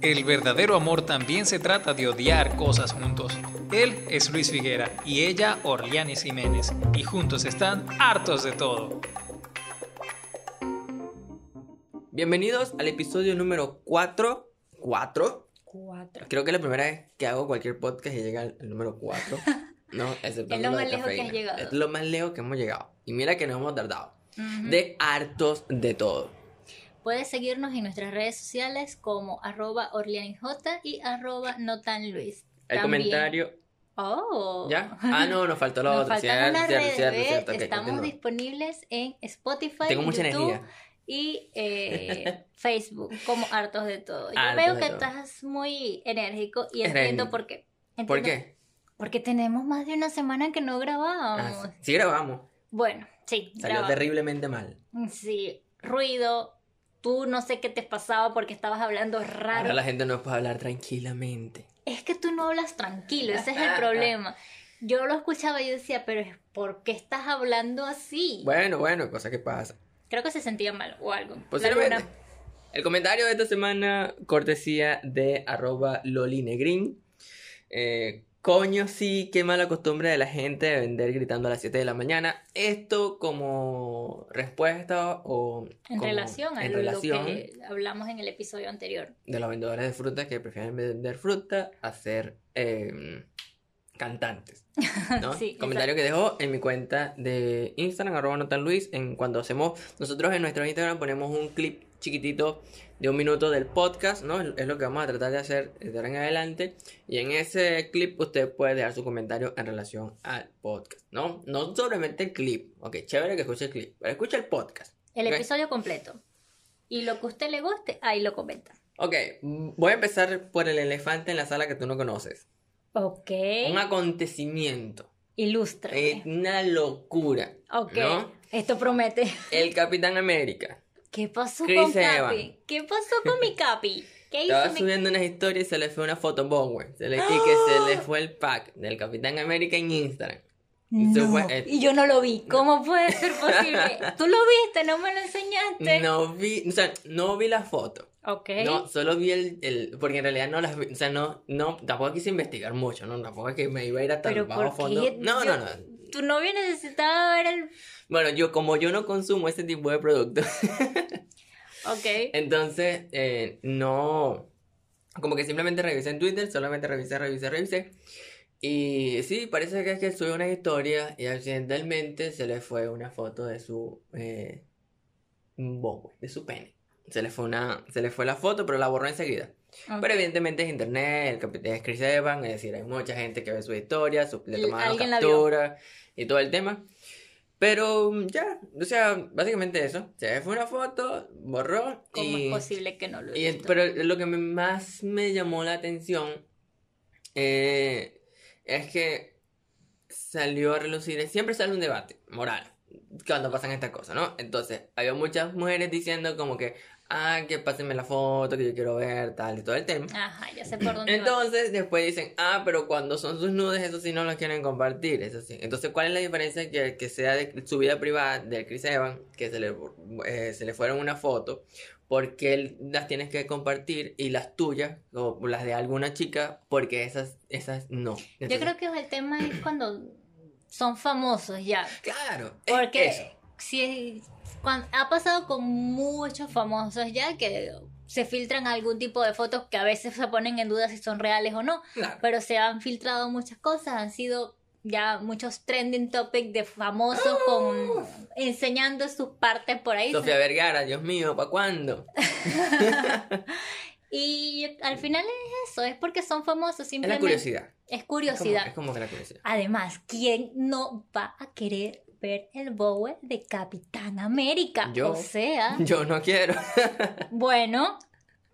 El verdadero amor también se trata de odiar cosas juntos. Él es Luis Figuera y ella Orlianis Jiménez, y juntos están hartos de todo. Bienvenidos al episodio número 4. ¿4? Cuatro. Creo que es la primera vez que hago cualquier podcast y llega el número 4. No, excepto Es lo de más lejos que has llegado. Es lo más lejos que hemos llegado. Y mira que nos hemos tardado. Ujú. De hartos de todo. Puedes seguirnos en nuestras redes sociales como arroba orlianij y arroba notanluis. El También- comentario. Oh. ¿Ya? Ah, no, nos faltó Nos faltan Cierto, las cierto, redes, Estamos continúa. disponibles en Spotify, Tengo mucha YouTube energía. y eh, Facebook como hartos de todo. Yo Hartos veo que todo. estás muy enérgico y entiendo por qué. ¿Por qué? Porque tenemos más de una semana que no grabábamos. Ah, sí grabamos. Bueno, sí, Salió grabamos. terriblemente mal. Sí, ruido. Tú no sé qué te pasaba porque estabas hablando Ahora raro. la gente no puede hablar tranquilamente. Es que tú no hablas tranquilo, ese es el problema. Yo lo escuchaba y yo decía, pero es- ¿por qué estás hablando así? Bueno, bueno, cosa que pasa. Creo que se sentía mal o algo. Posiblemente. El comentario de esta semana, cortesía de arroba lolinegrin. Eh, coño, sí, qué mala costumbre de la gente de vender gritando a las 7 de la mañana. Esto como respuesta o En como- relación a en lo relación que hablamos en el episodio anterior. de los vendedores de fruta que prefieren vender fruta a ser eh, cantantes. ¿no? Sí, Comentario que dejó en mi cuenta de Instagram, arroba notanluis, en cuando hacemos, nosotros en nuestro Instagram ponemos un clip chiquitito de un minuto del podcast, ¿no? Es lo que vamos a tratar de hacer de ahora en adelante. Y en ese clip usted puede dejar su comentario en relación al podcast, ¿no? No solamente el clip, ok, chévere que escuche el clip, pero escucha el podcast. El episodio completo. Y lo que a usted le guste, ahí lo comenta. Ok, voy a empezar por el elefante en la sala que tú no conoces. Ok. Un acontecimiento, Ilústrame. eh, una locura, ok. ¿no? Esto promete. El Capitán América. ¿Qué pasó Chris con Capi? Evans. ¿Qué pasó con mi Capi? ¿Qué hizo Estaba mi subiendo unas historias y se le fue una foto Bowen. Se le, y que se le fue el pack del Capitán América en Instagram. No, fue- eh. y yo no lo vi. ¿Cómo puede ser posible? Tú lo viste, no me lo enseñaste. No vi, o sea, no vi la foto. Ok. No, solo vi el, el- porque en realidad no las vi, o sea, no, no, tampoco quise investigar mucho, ¿no? Tampoco es que me iba a ir a tan bajo ¿por fondo. No, Yo- no, no. Tu novio necesitaba ver el. Bueno, yo, como yo no consumo ese tipo de productos, Ok. entonces, eh, no, como que simplemente revisé en Twitter, solamente revisé, revisé, revisé. Y sí, parece que es que subió una historia y accidentalmente se le fue una foto de su, eh, bobo, de su pene. Se le fue una, se le fue la foto, pero la borró enseguida. Ok. Pero evidentemente es internet, el capitán es Chris Evans, es decir, hay mucha gente que ve su historia, su- le tomaron captura y todo el tema. Pero mm, ya, o sea, básicamente eso. Se fue una foto, borró ¿Cómo y... es posible que no lo y- pero lo que me- más me llamó la atención eh, es que salió a relucir, siempre sale un debate moral cuando pasan estas cosas, ¿no? Entonces, había muchas mujeres diciendo como que, ah, que pásenme la foto, que yo quiero ver, tal y todo el tema. Ajá, ya sé por dónde. Entonces, después dicen, ah, pero cuando son sus nudes, eso sí no los quieren compartir, eso sí. Entonces, ¿cuál es la diferencia? Que, que sea de su vida privada del Chris Evans, que se le, eh, se le fueron una foto, porque él las tienes que compartir y las tuyas, o las de alguna chica, porque esas, esas no. Yo creo que el tema es cuando son famosos ya. Claro, es Porque eso. si ha pasado con muchos famosos ya que se filtran algún tipo de fotos que a veces se ponen en duda si son reales o no, Claro. pero se han filtrado muchas cosas, han sido ya muchos trending topics de famosos con enseñando sus partes por ahí. Sofía Vergara, Dios mío, ¿para cuándo? Y al final es eso, es porque son famosos Es la simplemente. curiosidad. Es Es curiosidad. como, es como que la curiosidad. Además, ¿quién no va a querer ver el Bowie de Capitán América? Yo. O sea, Yo no quiero. bueno,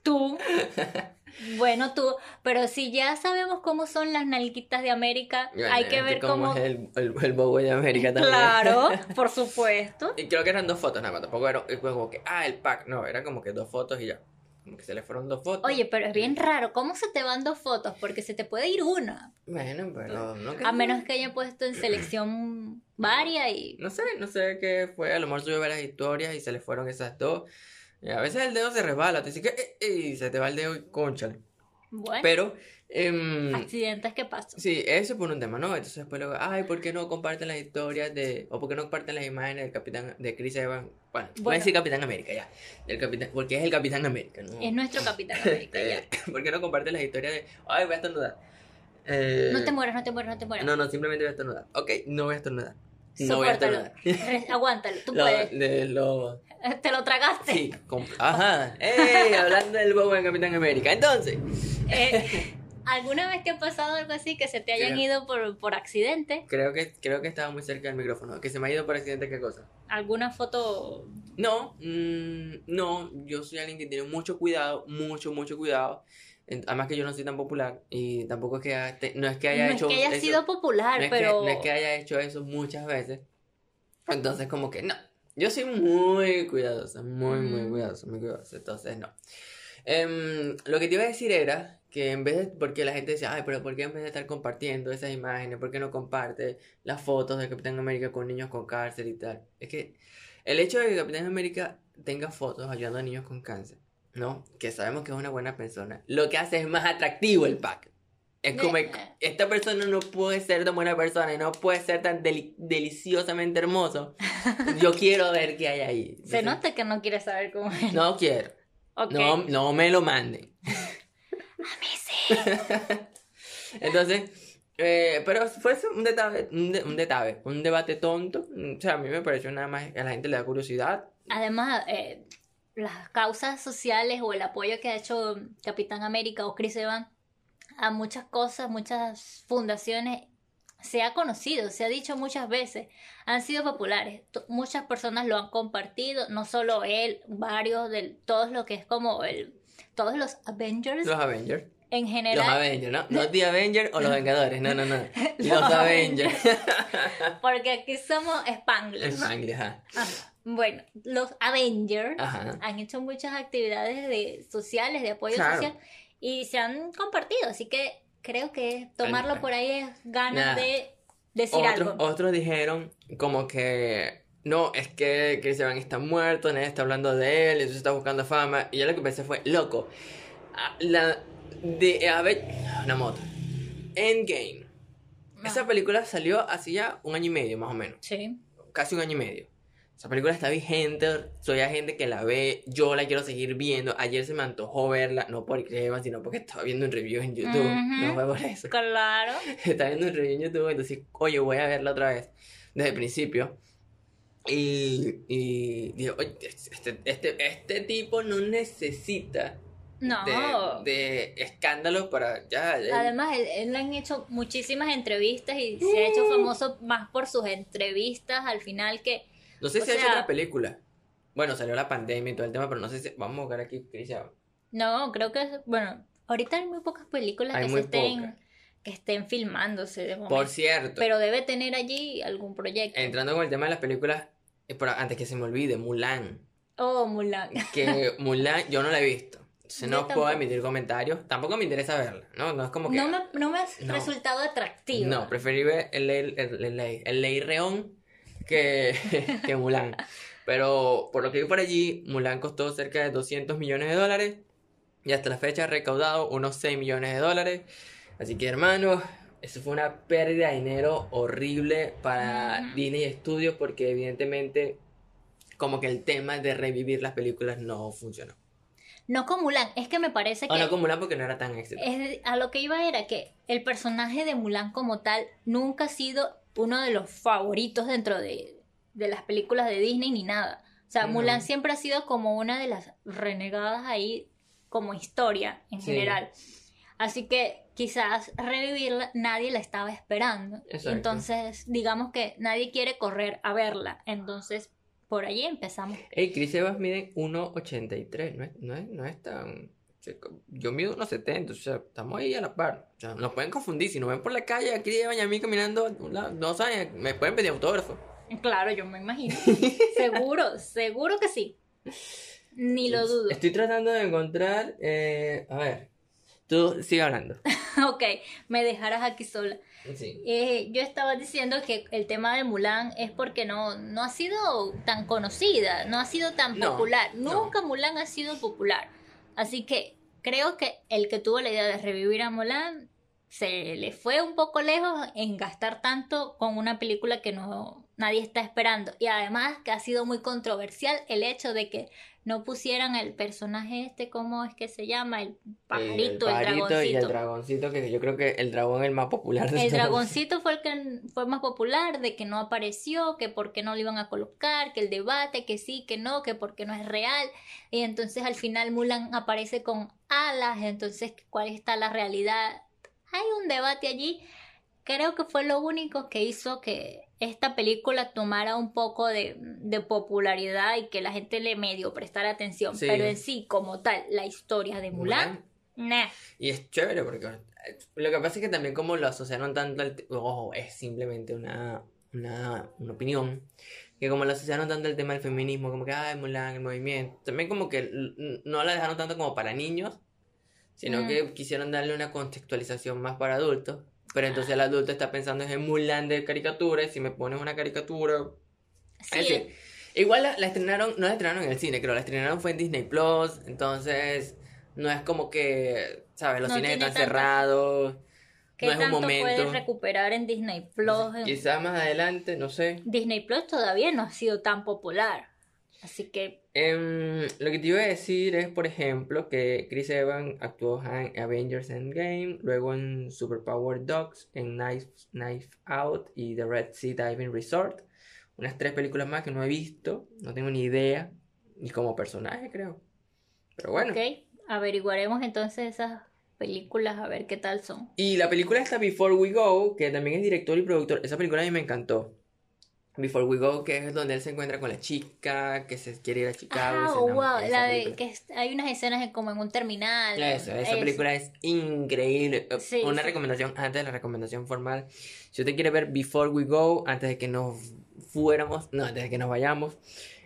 tú. Bueno, tú, pero si ya sabemos cómo son las nalguitas de América, hay que ver cómo... es el, el, el Bowie de América también. Claro, por supuesto. Y creo que eran dos fotos nada más, tampoco era como que, ah, el pack, no, era como que dos fotos y ya. Como que se le fueron dos fotos. Oye, pero es bien raro, ¿cómo se te van dos fotos? Porque se te puede ir una, Bueno, pero no a menos que haya puesto en selección varia y... No sé, no sé qué fue, a lo mejor subió varias historias y se le fueron esas dos. Y a veces el dedo se resbala, te dice que eh, eh, y se te va el dedo y conchale. Bueno, Pero, em, accidentes que pasan. sí, eso por un tema, ¿no? Entonces después luego, ay, ¿por qué no comparten las historias de, o por qué no comparten las imágenes del capitán, de Chris Evans? Bueno, voy a Bueno. decir Capitán América ya, del capitán, porque es el Capitán América, ¿no? Es nuestro Capitán América, ya. Eh, ¿Por qué no comparten las historias de, ay, voy a estornudar? Eh, No te mueras, no te mueras, no te mueras. No, no, simplemente voy a estornudar. Ok, no voy a estornudar. No voy a estornudar. Aguántalo, tú Lo- puedes. de lo- Te lo tragaste. Sí, ajá. ¡Ey! Hablando del bobo de Capitán América. Entonces, Eh, ¿Alguna vez te ha pasado algo así que se te hayan ido por, por accidente? creo que, creo que estaba muy cerca del micrófono. Que se me ha ido por accidente, ¿qué cosa? ¿Alguna foto? No, mm, no, yo soy alguien que tiene mucho cuidado, mucho, mucho cuidado. Además que yo no soy tan popular y tampoco es que, te- no es que haya no hecho es que haya eso- sido popular, no es, pero... que, no es que haya hecho eso muchas veces. Entonces, como que no. Yo soy muy cuidadosa, muy, muy Mm. cuidadosa, muy cuidadosa. Entonces, no. Em, lo que te iba a decir era que en vez de. Porque la gente decía, ay, pero ¿por qué en vez de estar compartiendo esas imágenes, por qué no comparte las fotos de Capitán América con niños con cáncer y tal? Es que el hecho de que Capitán América tenga fotos ayudando a niños con cáncer, ¿no? Que sabemos que es una buena persona, lo que hace es más atractivo el pack. Es como, esta persona no puede ser tan buena persona y no puede ser tan deli- deliciosamente hermoso. Yo quiero ver qué hay ahí. Se nota que no quieres saber cómo es. No quiero. Ok. No, no me lo manden. Entonces, eh, pero fue un detalle, un, de- un detalle, un debate tonto. O sea, a mí me pareció nada más que a la gente le da curiosidad. Además, eh, las causas sociales o el apoyo que ha hecho Capitán América o Chris Evans a muchas cosas, muchas fundaciones, se ha conocido, se ha dicho muchas veces, han sido populares. Muchas personas lo han compartido, no solo él, varios de todos lo que es como el, todos los Avengers Los Avengers. En Los general, Avengers, ¿no? No The Avengers o los Vengadores, no, no, no. Los, Los Avengers. porque aquí somos Spanglish. Spanglish, ajá. Ajá. Bueno, los Avengers Ajá. han hecho muchas actividades de, sociales, de apoyo Claro. social, y se han compartido, así que creo que tomarlo por ahí es ganas de decir Otros, algo. otros dijeron como que no, es que Chris Evans está muerto, nadie está hablando de él, entonces está buscando fama. Y yo lo que pensé fue, loco, la de a ver, una moto. Endgame. Ah. Esa película salió hace ya un año y medio, más o menos. Sí. Casi un año y medio. Esa película está vigente, soy a gente que la ve, yo la quiero seguir viendo. Ayer se me antojó verla, no por Evans, sino porque estaba viendo un review en YouTube. Ujú. No fue por eso. Claro. Estaba viendo un review en YouTube, entonces, oye, voy a verla otra vez, desde el principio. Y, y digo, oye, este, este, este tipo no necesita No. de, de escándalos para ya. Además, él, él le han hecho muchísimas entrevistas y se ha hecho famoso más por sus entrevistas al final que... no sé si ha hecho otra película. Bueno, salió la pandemia y todo el tema, pero no sé si. Vamos a buscar aquí, Chris Evans. No, creo que... Bueno, ahorita hay muy pocas películas Hay que se estén, que estén filmándose de momento. Por cierto, Pero debe tener allí algún proyecto. entrando con el tema de las películas, eh, pero antes que se me olvide, Mulan. Oh, Mulan. Que Mulan yo no la he visto. No puedo emitir comentarios. Tampoco me interesa verla, ¿no? No es como que. No me, no me ha No. resultado atractivo. No, preferí ver el Ley, el, el, Reón que, que Mulan. Pero por lo que vi por allí, Mulan costó cerca de 200 millones de dólares y hasta la fecha ha recaudado unos 6 millones de dólares. Así que hermanos, eso fue una pérdida de dinero horrible para. Disney Studios porque evidentemente como que el tema de revivir las películas no funcionó. No con Mulan, es que me parece O que no con Mulan porque no era tan exitoso. es- a lo que iba era que el personaje de Mulan como tal nunca ha sido uno de los favoritos dentro de, de las películas de Disney ni nada. O sea, No. Mulan siempre ha sido como una de las renegadas ahí como historia en Sí. general. Así que quizás revivirla nadie la estaba esperando. Exacto. Entonces, digamos que nadie quiere correr a verla. Entonces, por allí empezamos. Ey, Chris Evans mide 1,83, no es, no, es, no es tan... Yo mido 1,70, o sea, estamos ahí a la par. O sea, nos pueden confundir, si nos ven por la calle Chris Evans y a mí caminando no saben, me pueden pedir autógrafo. Claro, yo me imagino. seguro, seguro que sí. Ni lo dudo. Estoy tratando de encontrar, eh, a ver, tú sigue hablando. ok, me dejaras aquí sola. Sí. Eh, yo estaba diciendo que el tema de Mulan es porque no, no ha sido tan conocida, no ha sido tan No, popular. no. Nunca Mulan ha sido popular. Así que creo que el que tuvo la idea de revivir a Mulan se le fue un poco lejos en gastar tanto con una película que no nadie está esperando. Y además que ha sido muy controversial el hecho de que no pusieran el personaje este, ¿cómo es que se llama? El pajarito, el, pajarito dragoncito. y el dragoncito, que yo creo que el dragón es el más popular de El dragoncito fue el que fue más popular, de que no apareció, que por qué no lo iban a colocar, que el debate, que sí, que no, que porque no es real. Y entonces al final Mulan aparece con alas, entonces ¿cuál está la realidad? Hay un debate allí. Creo que fue lo único que hizo que esta película tomara un poco de, de popularidad y que la gente le medio prestara atención. Sí. Pero en sí, como tal, la historia de Mulan, nah. Y es chévere porque lo que pasa es que también como lo asociaron tanto al... Ojo, es simplemente una, una, una opinión. Que como lo asociaron tanto al tema del feminismo, como que, ay, Mulan, el movimiento. También como que no la dejaron tanto como para niños, sino Mm. que quisieron darle una contextualización más para adultos. Pero entonces el adulto está pensando en Mulan de caricatura y si me pones una caricatura... Sí, Es decir, igual la, la estrenaron, no la estrenaron en el cine, creo, la estrenaron fue en Disney Plus, entonces no es como que, ¿sabes? Los No cines están cerrados, ¿Qué no es un momento. puedes recuperar en Disney Plus? quizás más adelante, no sé. Disney Plus todavía no ha sido tan popular. Así que, Em, lo que te iba a decir es, por ejemplo, que Chris Evans actuó en Avengers Endgame, luego en Superpower Dogs, en Knife, Knife Out y The Red Sea Diving Resort. Unas tres películas más que no he visto, no tengo ni idea, ni como personaje creo. Pero bueno. ok, averiguaremos entonces esas películas a ver qué tal son. Y la película está Before We Go, que también es director y productor. Esa película a mí me encantó. Before We Go, que es donde él se encuentra con la chica, que se quiere ir a Chicago. Ah, enamora. wow, la de película. que hay unas escenas en- como en un terminal. Eso, esa Eso. película es increíble. Eh, Sí, Una sí. recomendación antes de la recomendación formal. Si usted quiere ver Before We Go, antes de que nos fuéramos, no, antes de que nos vayamos,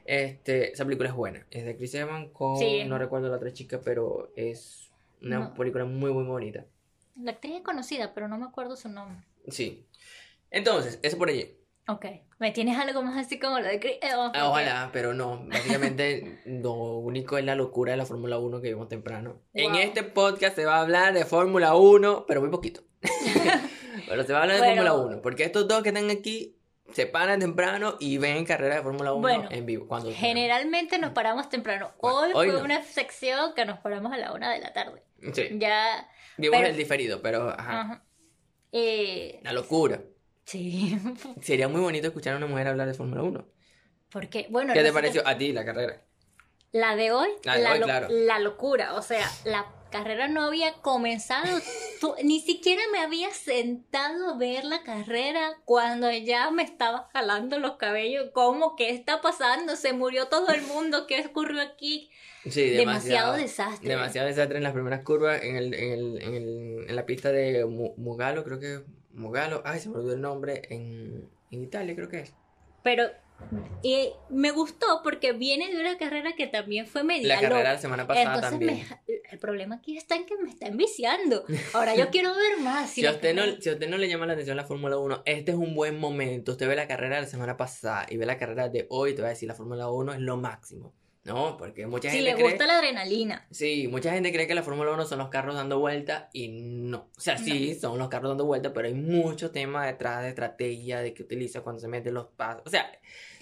este, esa película es buena. Es de Chris Evans con, Sí. no recuerdo la otra chica, pero es una No. película muy, muy bonita. La actriz es conocida, pero no me acuerdo su nombre. Sí. Entonces, eso por allí. Ok, me tienes algo más así como lo de Chris Evans, Ah, porque- Ojalá, pero no. Básicamente, lo único es la locura de la Fórmula 1 que vimos temprano. En este podcast se va a hablar de Fórmula 1, pero muy poquito. pero se va a hablar de Bueno. Fórmula 1, porque estos dos que están aquí se paran temprano y ven carreras de Fórmula 1 Bueno, en vivo. Cuando Generalmente nos paramos temprano. Hoy, Hoy fue no. una sección que nos paramos a la una de la tarde. Sí, Ya. vimos pero- el diferido, pero ajá, ajá. Eh, una locura. Sí. Sería muy bonito escuchar a una mujer hablar de Fórmula 1. Porque, bueno, ¿Qué te pareció a ti la carrera? La de hoy, La de hoy, lo- claro. la locura. O sea, la carrera no había comenzado. Tú- ni siquiera me había sentado a ver la carrera cuando ya me estaba jalando los cabellos. ¿Cómo? ¿Qué está pasando? Se murió todo el mundo. ¿Qué ocurrió aquí? Sí, Demasiado desastre. Demasiado desastre en las primeras curvas, en, el, en, el, en, el- en la pista de Mu- Mugalo, creo que Mugalo, ay, se me olvidó el nombre, en, en Italia creo que es. Pero y me gustó porque viene de una carrera que también fue media La carrera loca. la semana pasada Entonces también. me- el problema aquí está en que me está enviciando. Ahora yo quiero ver más. Si la a, usted no, si a usted no le llama la atención la Fórmula 1, este es un buen momento. Usted ve la carrera de la semana pasada y ve la carrera de hoy, te va a decir la Fórmula 1 es lo máximo. No, porque mucha si gente le cree... gusta la adrenalina. Sí, mucha gente cree que la Fórmula 1 son los carros dando vueltas y no. O sea, sí, son los carros dando vueltas, pero hay mucho tema detrás de estrategia, de que utiliza cuando se meten los pasos. O sea,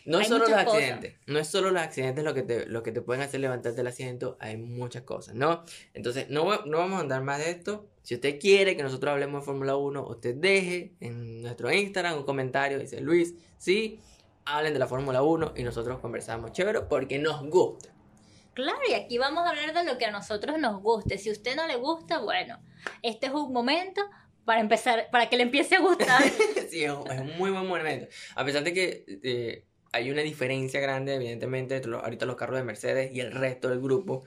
no es solo los cosas. accidentes, no es solo los accidentes lo que te, lo que te pueden hacer levantarte del asiento, hay muchas cosas, ¿no? Entonces, no, no vamos a andar más de esto. Si usted quiere que nosotros hablemos de Fórmula 1, usted deje en nuestro Instagram un comentario, dice Luis, sí, hablen de la Fórmula 1 y nosotros conversamos chévere porque nos gusta. Claro, y aquí vamos a hablar de lo que a nosotros nos guste. Si a usted no le gusta, bueno, este es un momento para empezar, para que le empiece a gustar. sí, es un, es un muy buen momento. A pesar de que eh, hay una diferencia grande, evidentemente, entre los- ahorita los carros de Mercedes y el resto del grupo,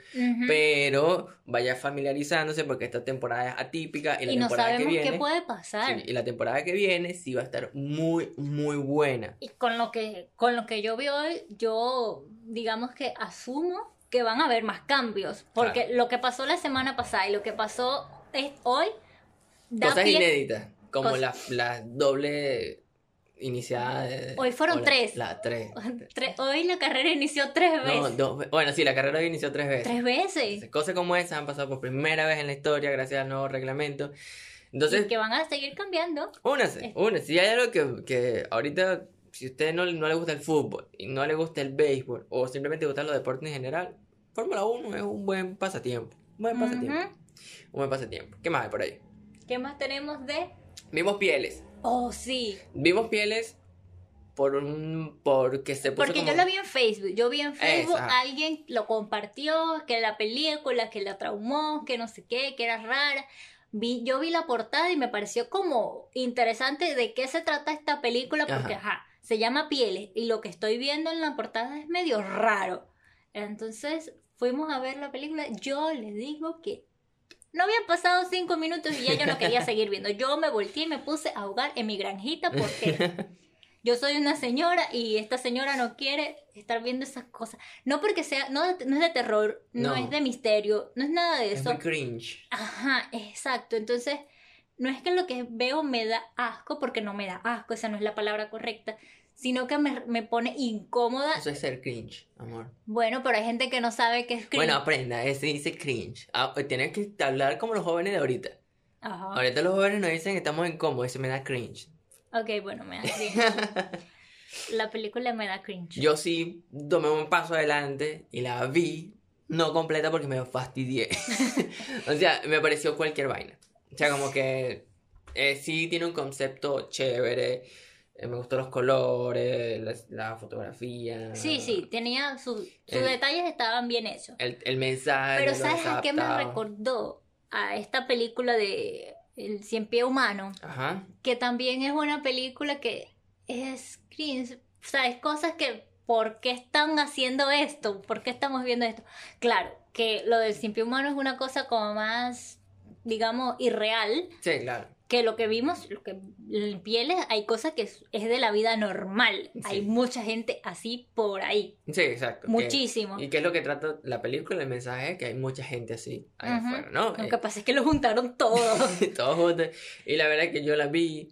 pero vaya familiarizándose porque esta temporada es atípica y la y no temporada que sabemos viene. qué puede pasar. sí, y la temporada que viene sí va a estar muy, muy buena. Y con lo que, con lo que yo vi hoy, yo digamos que asumo que van a haber más cambios. Porque Claro. lo que pasó la semana pasada y lo que pasó es- hoy da Cosas pie- inéditas, como Cos- la, la doble iniciada de... Hoy fueron la- tres. La tres. Tre- Hoy la carrera inició tres No, veces. dos ve- Bueno, sí, la carrera inició tres veces. Tres veces. Cosas como esas han pasado por primera vez en la historia gracias al nuevo reglamento. Entonces, y que van a seguir cambiando. únase, únase. Si hay algo que, que ahorita, si a usted no, no le gusta el fútbol y no le gusta el béisbol o simplemente le gustan los deportes en general, Fórmula 1 es un buen pasatiempo. Un buen pasatiempo. Ujú. Un buen pasatiempo. ¿Qué más hay por ahí? ¿Qué más tenemos de? Vimos pieles. Oh, sí. Vimos pieles por un. porque se puso Porque como- yo lo vi en Facebook. Yo vi en Facebook, alguien lo compartió, que la película, que la traumó, que no sé qué, que era rara. Vi, yo vi la portada y me pareció como interesante de qué se trata esta película, porque Ajá. ajá, se llama Pieles y lo que estoy viendo en la portada es medio raro. Entonces fuimos a ver la película. Yo les digo que no habían pasado cinco minutos y ya yo no quería seguir viendo. Yo me volteé y me puse a ahogar en mi granjita porque yo soy una señora y esta señora no quiere estar viendo esas cosas. No porque sea, no, no es de terror, no, No. es de misterio, no es nada de Es eso. muy cringe. Ajá, exacto. Entonces, no es que lo que veo me da asco, porque no me da asco, esa no es la palabra correcta, sino que me, me pone incómoda. Eso es ser cringe, amor. Bueno, pero hay gente que no sabe qué es cringe. Bueno, aprenda, ese dice cringe. Ah, tienes que hablar como los jóvenes de ahorita. Ajá. Ahorita los jóvenes nos dicen que estamos incómodos, eso me da cringe. Ok, bueno, me da cringe. La película me da cringe. Yo sí tomé un paso adelante y la vi, no completa porque me fastidié. o sea, me pareció cualquier vaina. O sea, como que eh, sí tiene un concepto chévere. Eh, me gustó los colores, la, la fotografía. Sí, sí, tenía sus, sus El- detalles estaban bien hechos. El, el mensaje. Pero ¿sabes a qué me recordó? A esta película de El Cien Pie Humano, Ajá. que también es una película que es cringe. O sea, es cosas que, ¿por qué están haciendo esto? ¿Por qué estamos viendo esto? Claro, que lo del Cien Pie Humano es una cosa como más, digamos, irreal, Sí, claro. Que lo que vimos, lo que en pieles, hay cosas que es, es de la vida normal. Sí. Hay mucha gente así por ahí. Sí, exacto. que- Muchísimo. ¿Y qué es lo que trata la película? El mensaje es que hay mucha gente así allá Ujú. afuera, ¿no? Lo Eh, que pasa es que lo juntaron todo. todos juntos. Y la verdad es que yo la vi,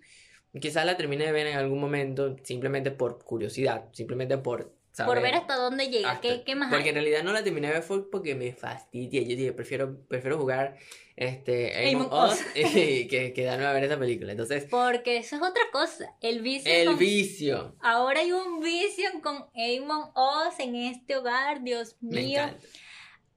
quizás la terminé de ver en algún momento, simplemente por curiosidad, simplemente por por ver hasta dónde llega. ¿Qué, qué más Porque hay? en realidad no la terminé de ver fue porque me fastidié. Yo dije, prefiero, prefiero jugar este, Among Among Us Us. y que quedarme a ver esa película. Entonces, Porque eso es otra cosa. El vicio. el con- vicio. Ahora hay un vicio con Amon Oz en este hogar, Dios mío.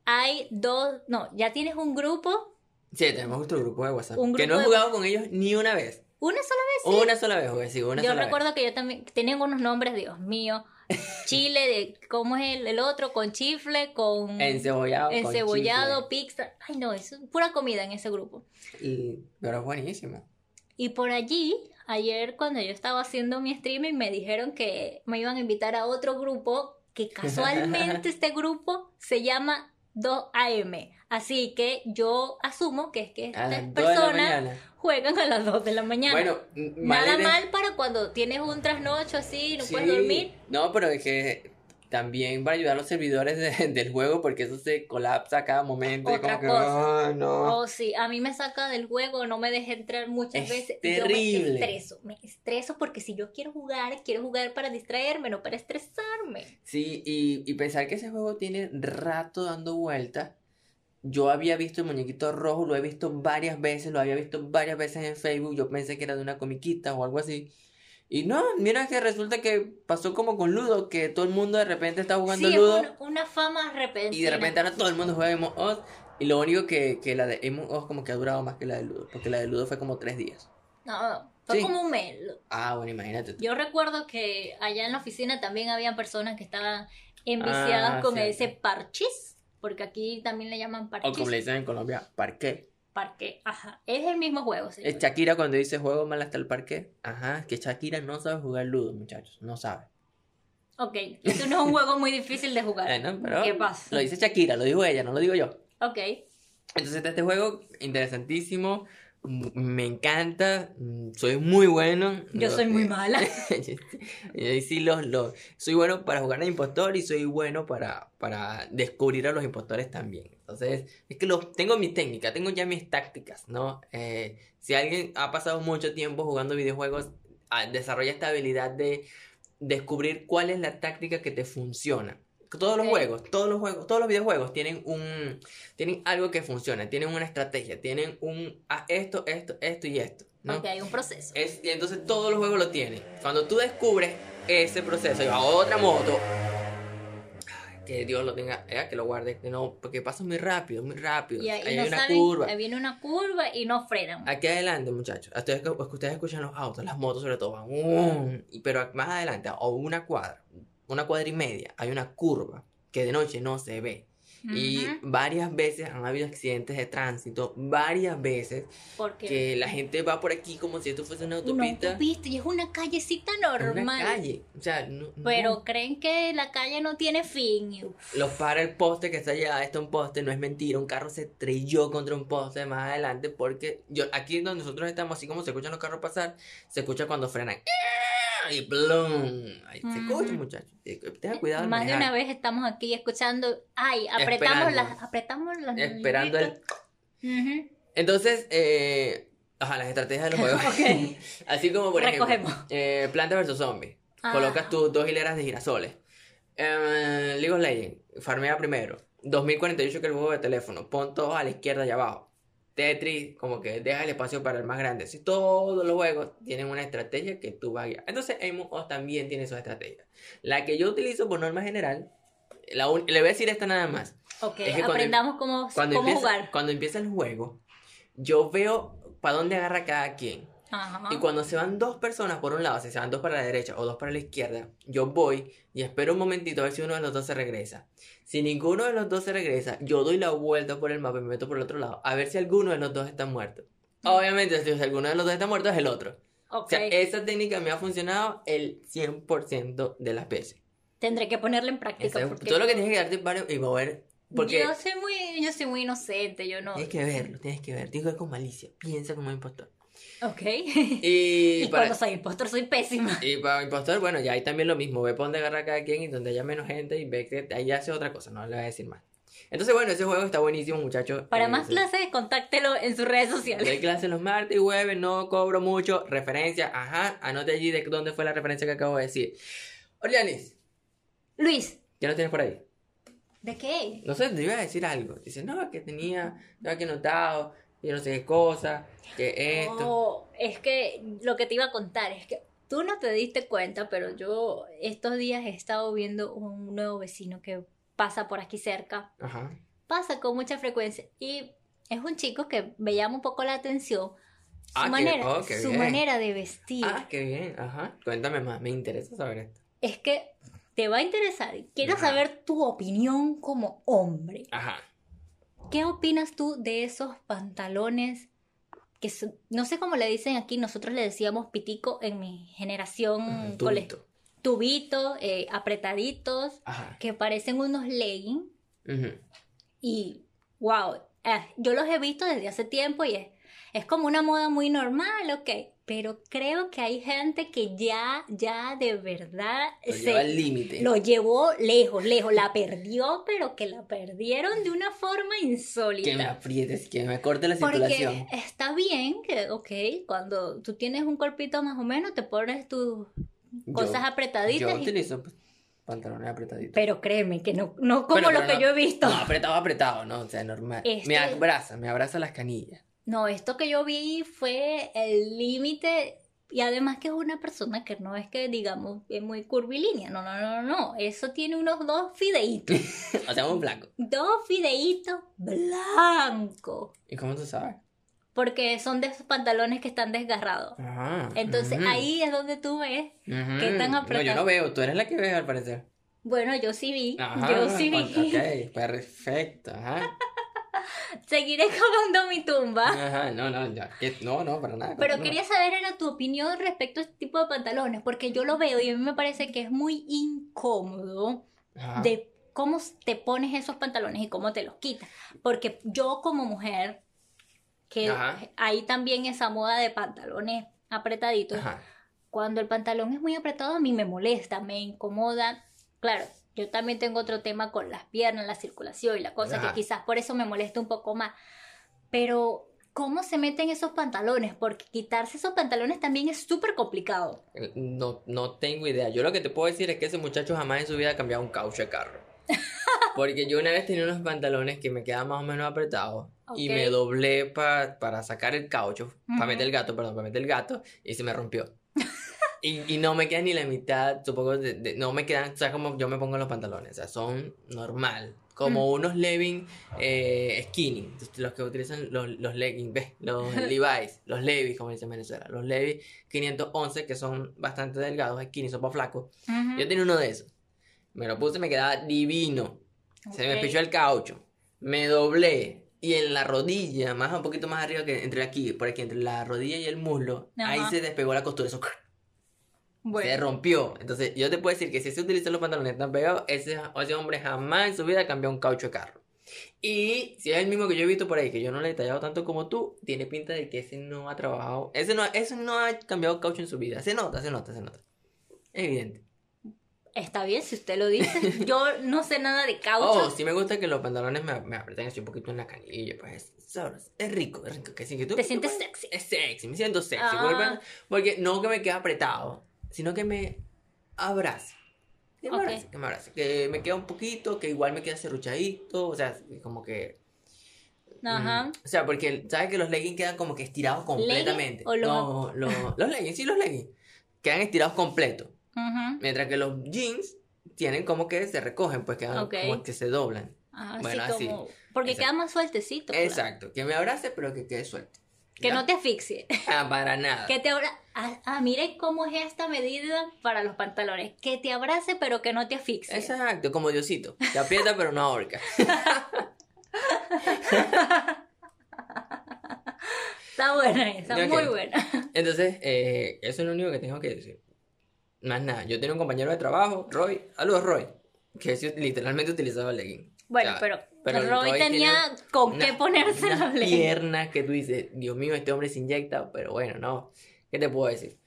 Hay dos, no, ya tienes un grupo, Sí, tenemos nuestro grupo de WhatsApp. Un que no he de- jugado con ellos ni una vez. una sola vez. sí. Una sola vez, sí, una Yo sola recuerdo que yo también tenían unos nombres, Dios mío. Chile, de, ¿cómo es el, el otro? Con chifle, con. Encebollado. con encebollado, pizza. Ay, no, es pura comida en ese grupo. Y, pero es buenísimo. Y por allí, ayer cuando yo estaba haciendo mi streaming, me dijeron que me iban a invitar a otro grupo, que casualmente este grupo se llama 2AM. Así que yo asumo que es que estas 2 personas juegan a las 2 de la mañana. Bueno, Nada mal para cuando tienes un trasnocho así, no Sí. puedes dormir. No, pero es que también para ayudar a los servidores de- del juego, porque eso se colapsa a cada momento. Otra como que, cosa. "Ay, no. Oh, sí, a mí me saca del juego, no me deja entrar muchas Es veces. terrible. Yo me estreso, me estreso porque si yo quiero jugar, quiero jugar para distraerme, no para estresarme. Sí, y, y pensar que ese juego tiene rato dando vueltas. Yo había visto el muñequito rojo, lo he visto varias veces, lo había visto varias veces en Facebook. Yo pensé que era de una comiquita o algo así. Y no, mira que resulta que pasó como con Ludo, que todo el mundo de repente está jugando sí, es Ludo. una, fama repentina. Y de repente ahora todo el mundo juega Among Us. Y lo único que, que la de Among Us como que ha durado más que la de Ludo. Porque la de Ludo fue como tres días. No, fue Sí. como un mes. Ah, bueno, imagínate. Yo recuerdo que allá en la oficina también había personas que estaban enviciadas Ah, con cierto. ese parchís, porque aquí también le llaman O parchís. como le dicen en Colombia, parqué. Parque, ajá. Es el mismo juego. Es Shakira cuando dice juego mal hasta el parqué. Ajá, que Shakira no sabe jugar Ludo, muchachos. No sabe. Ok, eso no es un juego muy difícil de jugar. Bueno, pero ¿Qué pasa? Lo dice Shakira, lo digo ella, no lo digo yo. Ok. Entonces está este juego interesantísimo. Me encanta, mm, soy muy bueno. Yo soy muy mala. sí, los, los- soy bueno para jugar al impostor y soy bueno para, para descubrir a los impostores también. Entonces, es que los, tengo mi técnica, tengo ya mis tácticas, ¿no? Eh, si alguien ha pasado mucho tiempo jugando videojuegos, ah, desarrolla esta habilidad de descubrir cuál es la táctica que te funciona. Todos los juegos, todos los juegos, todos los videojuegos tienen un, tienen algo que funciona, tienen una estrategia, tienen un, ah, esto, esto, esto y esto, ¿no? Porque hay un proceso. Es, y entonces todos los juegos lo tienen. Cuando tú descubres ese proceso, y va otra moto, que Dios lo tenga, eh, que lo guarde, que no, porque pasa muy rápido, muy rápido. Y ahí no hay una saben, curva. ahí viene una curva y no frenan. Aquí adelante, muchachos. Ustedes, ustedes escuchan los autos, las motos sobre todo van. ¡um! pero más adelante, o una cuadra, una cuadra y media, hay una curva que de noche no se ve. Y Ujú, varias veces han habido accidentes de tránsito, varias veces que la gente va por aquí como si esto fuese una una autopista. autopista y es una callecita Es una normal. calle. O sea, no- Pero no. creen que la calle no tiene fin. y, uf, Los para el poste que está allá, esto es un poste, no es mentira. Un carro se estrelló contra un poste más adelante porque yo aquí donde nosotros estamos, así como se escuchan los carros pasar, se escucha cuando frenan. Y plum. Ahí se escucha, muchachos. Tengan cuidado. al Más de una vez estamos aquí escuchando. Ay, apretamos Esperando. las. Apretamos las. Esperando el. Entonces, eh, ajá, las estrategias de los juegos. Así como, por Recogemos. ejemplo, eh, Planta vs Zombie. Ah. Colocas tus dos hileras de girasoles. Eh, League of Legends, farmea primero. 2048 que el juego de teléfono. Pon todos a la izquierda y abajo. Tetris, como que deja el espacio para el más grande. Si todos los juegos tienen una estrategia que tú vas a guiar. Entonces, Among Us también tiene sus estrategias. La que yo utilizo por norma general, la un- le voy a decir esta nada más. Ok, Es que cuando- aprendamos cómo, Cuando, cómo empieza, jugar. cuando empieza el juego, yo veo para dónde agarra cada quien. Ajá. Y cuando se van dos personas por un lado, si se van dos para la derecha o dos para la izquierda, yo voy y espero un momentito a ver si uno de los dos se regresa. Si ninguno de los dos se regresa, yo doy la vuelta por el mapa y me meto por el otro lado a ver si alguno de los dos está muerto. Obviamente, si alguno de los dos está muerto, es el otro. O Ok, sea, esa técnica me ha funcionado el 100% de las veces. tendré que ponerla en práctica. Esa- porque todo lo que tienes que darte varios y mover. Porque Yo soy muy, yo soy muy inocente, yo no. tienes que verlo, tienes que ver. Que ver con malicia. Piensa como un impostor. Ok. Y, Y para, cuando soy impostor soy pésima. y para impostor, bueno, ya hay también lo mismo. Ve por dónde agarra cada quien y donde haya menos gente y ve que ahí hace otra cosa. No le voy a decir más. Entonces, bueno, ese juego está buenísimo, muchachos. Para Eh, más sí. clases, contáctelo en sus redes sociales. Doy clases los martes y jueves, no cobro mucho. Referencia, ajá. Anote allí de dónde fue la referencia que acabo de decir. Orianis, Luis, ¿ya lo tienes por ahí? ¿de qué? No sé, te iba a decir algo. Dice, no, que tenía, no, que notado, y yo no sé qué cosa, que esto. Oh, es que lo que te iba a contar es que tú no te diste cuenta, pero yo estos días he estado viendo un nuevo vecino que pasa por aquí cerca. Ajá. Pasa con mucha frecuencia y es un chico que me llama un poco la atención. Su, Ah, qué- manera, oh, qué su manera de vestir. Ah, qué bien, ajá. Cuéntame más, me interesa saber esto. Es que te va a interesar. Quiero Ajá. saber tu opinión como hombre. Ajá. ¿Qué opinas tú de esos pantalones que son- no sé cómo le dicen aquí, nosotros le decíamos pitico en mi generación, Tubito. cole- tubito, eh, apretaditos, Ajá. que parecen unos leggings Ujú. y wow, eh, yo los he visto desde hace tiempo y es, es como una moda muy normal, ok, pero creo que hay gente que ya, ya de verdad Lo se- lleva al límite. lo llevó lejos, lejos, la perdió, pero que la perdieron de una forma insólita. Que me aprietes, que me corte la Porque circulación. está bien que, ok, cuando tú tienes un cuerpito más o menos, te pones tus cosas Yo- apretaditas. Yo y- utilizo pues, pantalones apretaditos. Pero créeme que no, no como lo que yo he visto. No, apretado, apretado, no, o sea, normal. Este- Me abraza, me abraza las canillas. No, esto que yo vi fue el límite. Y además que es una persona que no es que digamos es muy curvilínea. No, no, no, no. Eso tiene unos dos fideitos. o sea, un blanco. dos fideitos blancos. ¿Y cómo tú sabes? Porque son de esos pantalones que están desgarrados. Ajá. Entonces ujú, ahí es donde tú ves. ujú. ¿qué tan No, yo no veo, tú eres la que ves al parecer. Bueno, yo sí vi. Ajá. yo sí vi. Ok, perfecto, ajá. Seguiré cavando mi tumba. Ajá, no, no, ya. que- No, no, para nada. Pero quería saber era tu opinión respecto a este tipo de pantalones, porque yo lo veo y a mí me parece que es muy incómodo Ajá. de cómo te pones esos pantalones y cómo te los quitas. Porque yo como mujer que Ajá. hay también esa moda de pantalones apretaditos. Ajá. Cuando el pantalón es muy apretado a mí me molesta, me incomoda. Claro, yo también tengo otro tema con las piernas, la circulación y la cosa Ajá. que quizás por eso me molesta un poco más. Pero, ¿cómo se meten esos pantalones? Porque quitarse esos pantalones también es súper complicado. No, no tengo idea. Yo lo que te puedo decir es que ese muchacho jamás en su vida ha cambiado un caucho de carro. Porque yo una vez tenía unos pantalones que me quedaban más o menos apretados y me doblé pa- para sacar el caucho, para meter el gato, perdón, para meter el gato y se me rompió. Y, y no me queda ni la mitad, supongo, de, de- no me quedan, o sea, como yo me pongo los pantalones, o sea, son normal. Como Mm. unos leggings eh, skinny, los que utilizan los, los leggings, ¿ves? Los Levi's, los Levi's, como dicen en Venezuela, los Levi's 511, que son bastante delgados, skinny, son para flacos. Yo tenía uno de esos. Me lo puse, me quedaba divino. Se me pichó el caucho. Me doblé. Y en la rodilla, más un poquito más arriba que entre aquí, por aquí, entre la rodilla y el muslo, ahí se despegó la costura. Eso se Bueno, rompió. Entonces, yo te puedo decir que si se utilizan los pantalones tan pegados, ese, ese hombre jamás en su vida cambió un caucho de carro. Y si es el mismo que yo he visto por ahí, que yo no le he tallado tanto como tú, tiene pinta de que ese no ha trabajado. Ese no, ese no ha cambiado caucho en su vida. Se nota, se nota, se nota. Es evidente. está bien si usted lo dice. Yo no sé nada de Oh, caucho. sí me gusta que los pantalones me, me aprieten así un poquito en la canilla, pues es rico, es rico, que sí, que tú... Te sientes puedes- sexy. Es sexy, me siento sexy, Ah. porque- porque no que me quede apretado, sino que me abrace. Que me abrace, que me abrace, que me queda un poquito, que igual me queda cerruchadito, o sea, como que... Ajá. mm, o sea, porque, ¿sabes que los leggings quedan como que estirados completamente? o los- No, los, los leggings, sí, los leggings. Quedan estirados completos. Ujú. Mientras que los jeans tienen como que se recogen, pues quedan como que se doblan. Así Bueno, así. como. Porque Exacto. queda más sueltecito. claro. Exacto, que me abrace pero que quede suelto. Que ¿Ya? no te asfixie. Ah, para nada. Que te abra... Ah, ah, mire cómo es esta medida para los pantalones. Que te abrace, pero que no te asfixie. Exacto, como Diosito. Te aprieta pero no ahorca. Está buena esa, Ok. muy buena. Entonces, eh, eso es lo único que tengo que decir. Más nada, yo tenía un compañero de trabajo, Roy, saludos Roy, que literalmente utilizaba legging. Bueno, O sea, pero, pero Roy Roy tenía con Una- qué ponerse unas la ley. piernas que tú dices, Dios mío, este hombre se inyecta, pero bueno, no. ¿Qué te puedo decir?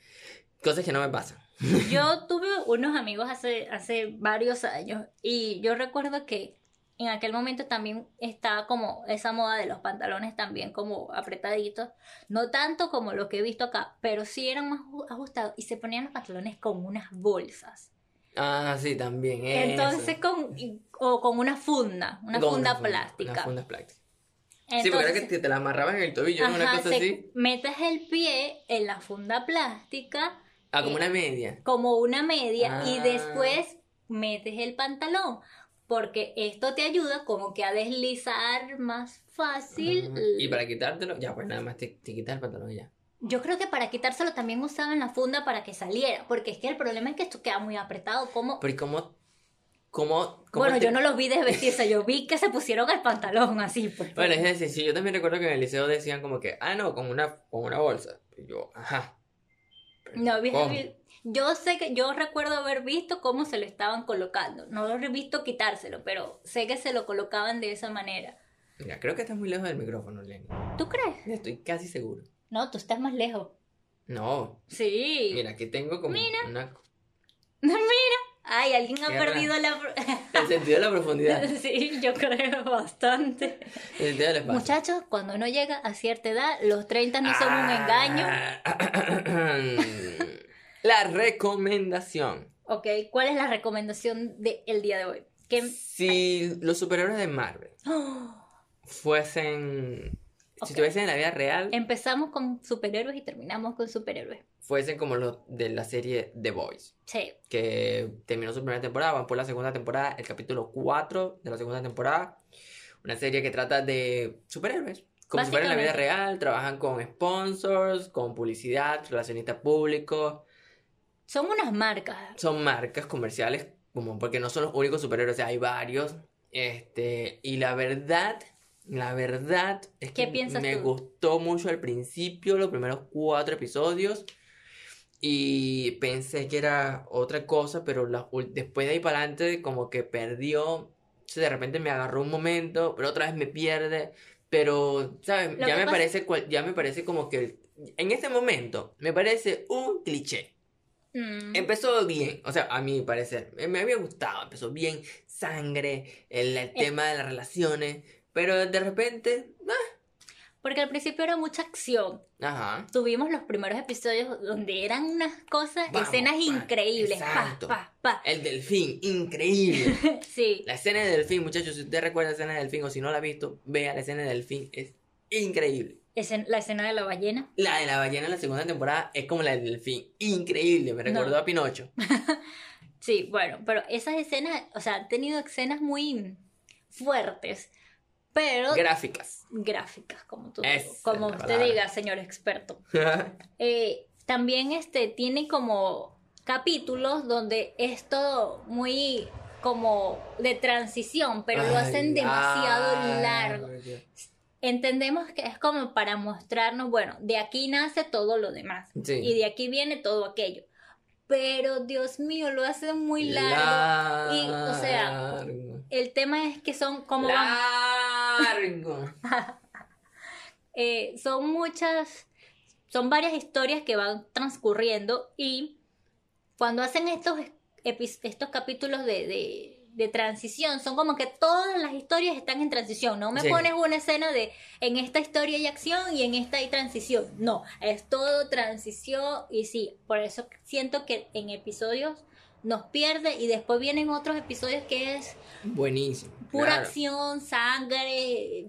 Cosas que no me pasan. Yo tuve unos amigos hace, hace varios años y yo recuerdo que en aquel momento también estaba como esa moda de los pantalones también como apretaditos, no tanto como lo que he visto acá, pero sí eran más ju- ajustados y se ponían los pantalones con unas bolsas. Ah, sí, también. Entonces con o con una funda, una Con funda funda, plástica. Una funda plástica. Entonces, sí, porque era que te, te la amarraban en el tobillo, ¿no? una ajá, cosa se- así. metes el pie en la funda plástica Ah, como eh, una media. como una media y Ah. después metes el pantalón porque esto te ayuda como que a deslizar más fácil. Y para quitártelo, ya, pues nada más te, te quitas el pantalón y ya. Yo creo que para quitárselo también usaban la funda para que saliera, porque es que el problema es que esto queda muy apretado. como Pero ¿y cómo, cómo, cómo Bueno, te- yo no los vi desvestirse, yo vi que se pusieron el pantalón así. Pues, Bueno, es decir, sí, yo también recuerdo que en el liceo decían como que, ah, no, con una, con una bolsa. Y yo, ajá. No, vi- ¿cómo? vi- yo sé que yo recuerdo haber visto cómo se lo estaban colocando. No lo he visto quitárselo, pero sé que se lo colocaban de esa manera. Mira, creo que estás muy lejos del micrófono, Lenny. ¿Tú crees? Estoy casi seguro. No, tú estás más lejos. No, Sí. mira, aquí tengo como Mira. una... Mira. Ay, alguien ha Qué perdido la... El sentido de la profundidad. sí, yo creo bastante. El sentido del espacio. Muchachos, cuando uno llega a cierta edad, los 30 no son un engaño. Ah, La recomendación. Ok, ¿cuál es la recomendación del día de hoy? Que... Si los superhéroes de Marvel fuesen... Si estuviesen en la vida real, Empezamos con superhéroes y terminamos con superhéroes. fuesen como los de la serie The Boys. Sí. que terminó su primera temporada, van por la segunda temporada, el capítulo 4 de la segunda temporada. Una serie que trata de superhéroes. Como si fuera en la vida real, trabajan con sponsors, con publicidad, relacionistas públicos. Son unas marcas. Son marcas comerciales, como porque no son los únicos superhéroes, o sea, hay varios. Este, y la verdad, la verdad es ¿Qué que me tú? gustó mucho al principio, los primeros cuatro episodios. Y pensé que era otra cosa, pero la después de ahí para adelante, como que perdió. De repente me agarró un momento, pero otra vez me pierde. Pero, ¿sabes? Lo Ya me pasa- parece ya me parece como que en este momento me parece un cliché. Mm. Empezó bien, o sea, a mi parecer, me, me había gustado, empezó bien, sangre, el, el tema de las relaciones, pero de repente, Porque al principio era mucha acción. ajá, Tuvimos los primeros episodios donde eran unas cosas, Vamos, escenas pa, increíbles. Exacto. pa, pa. el delfín, increíble. Sí. La escena del delfín, muchachos, si usted recuerda la escena del delfín o si no la ha visto, vea la escena del delfín, es increíble. Escen- la escena de la ballena. La de la ballena en la segunda temporada es como la del delfín, increíble, me recordó No. a Pinocho. Sí, bueno, pero esas escenas, o sea, han tenido escenas muy fuertes, pero Gráficas. gráficas, como tú, es como usted diga, señor experto. Eh, también este tiene como capítulos donde es todo muy como de transición, pero lo hacen demasiado ay, largo. Entendemos que es como para mostrarnos, bueno, de aquí nace todo lo demás Sí. y de aquí viene todo aquello. Pero Dios mío, lo hacen muy largo. Y, o sea. El tema es que son como van- Largo. eh, son muchas, son varias historias que van transcurriendo y cuando hacen estos, estos capítulos de, de- de transición, son como que todas las historias están en transición. No me Sí. pones una escena de en esta historia hay acción y en esta hay transición. No, es todo transición y sí, por eso siento que en episodios nos pierde y después vienen otros episodios que es Buenísimo. pura claro. acción, sangre,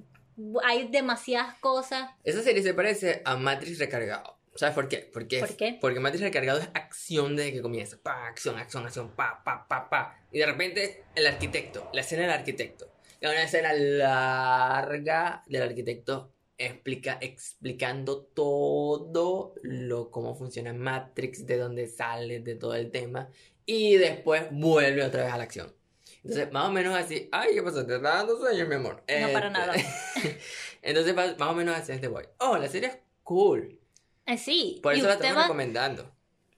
hay demasiadas cosas. Esa serie se parece a Matrix recargado. ¿Sabes por qué? Porque, ¿Por qué? Porque Matrix recargado es acción desde que comienza. Pa, acción, acción, acción, pa, pa, pa, pa. Y de repente el arquitecto, la escena del arquitecto. Es una escena larga del arquitecto explica, explicando todo lo cómo funciona Matrix, de dónde sale, de todo el tema. Y después vuelve otra vez a la acción. Entonces, más o menos así. Ay, ¿qué pasó? ¿Te está dando sueño, mi amor? No, para Este, nada. Entonces, más o menos así este voy. Oh, la serie es cool. Eh, sí, Por eso la estamos va, recomendando.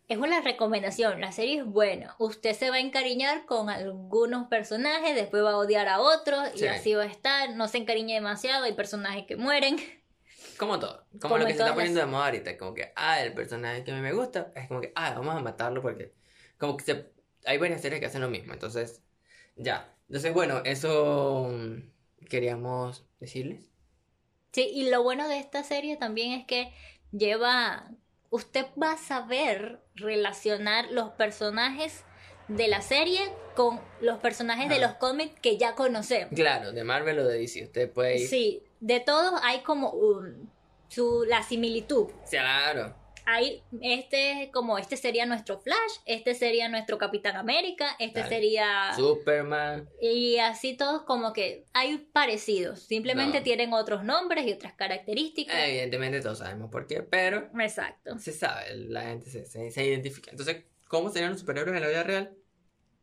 es una recomendación, la serie es buena. Usted se va a encariñar con algunos personajes, después va a odiar a otros y Sí. así va a estar. No se encariñe demasiado, hay personajes que mueren. Como todo. Como, Como lo que se está poniendo de moda ahorita. Como que, ah, el personaje que a mí me gusta. Es como que, ah, vamos a matarlo porque. Como que se- hay varias series que hacen lo mismo. Entonces, ya. Entonces, bueno, eso mm, queríamos decirles. Sí, y lo bueno de esta serie también es que lleva, usted va a saber relacionar los personajes de la serie con los personajes de los cómics que ya conocemos. Claro, de Marvel o de DC. Usted puede ir. Sí, de todos hay como un- su, la similitud. Claro. Hay este como este sería nuestro Flash, este sería nuestro Capitán América, este Dale. sería Superman. y así todos como que hay parecidos, simplemente No. tienen otros nombres y otras características. Evidentemente todos sabemos por qué, pero Exacto, se sabe, la gente se, se, se identifica. Entonces, ¿cómo serían los superhéroes en la vida real?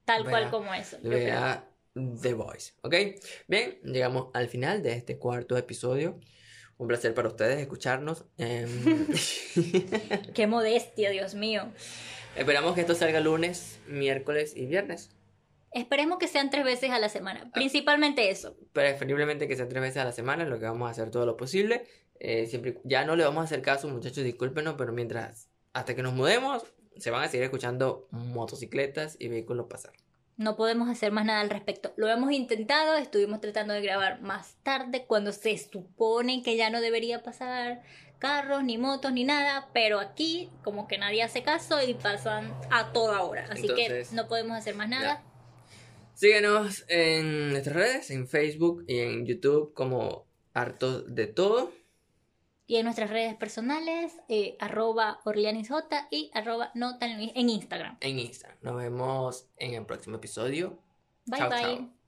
tal Vea, cual como eso. yo creo. Vea The Voice, ¿ok? Bien, llegamos al final de este cuarto episodio. Un placer para ustedes escucharnos. Em, Qué modestia, Dios mío. Esperamos que esto salga lunes, miércoles y viernes. Esperemos que sean tres veces a la Ah. semana, principalmente eso. Preferiblemente que sean tres veces a la semana, lo que vamos a hacer todo lo posible. Eh, siempre, ya no le vamos a hacer caso, muchachos, discúlpenos, pero mientras, hasta que nos mudemos, se van a seguir escuchando motocicletas y vehículos pasar. No podemos hacer más nada al respecto. Lo hemos intentado, estuvimos tratando de grabar más tarde cuando se supone que ya no debería pasar carros, ni motos, ni nada, pero aquí como que nadie hace caso y pasan a toda hora. Así Entonces, que no podemos hacer más nada. Síguenos en nuestras redes, en Facebook y en YouTube como Hartos de Todo. Y en nuestras redes personales, eh, arroba orleanisj y arroba no tan en Instagram. en Instagram. Nos vemos en el próximo episodio. Bye Chao, bye. chao.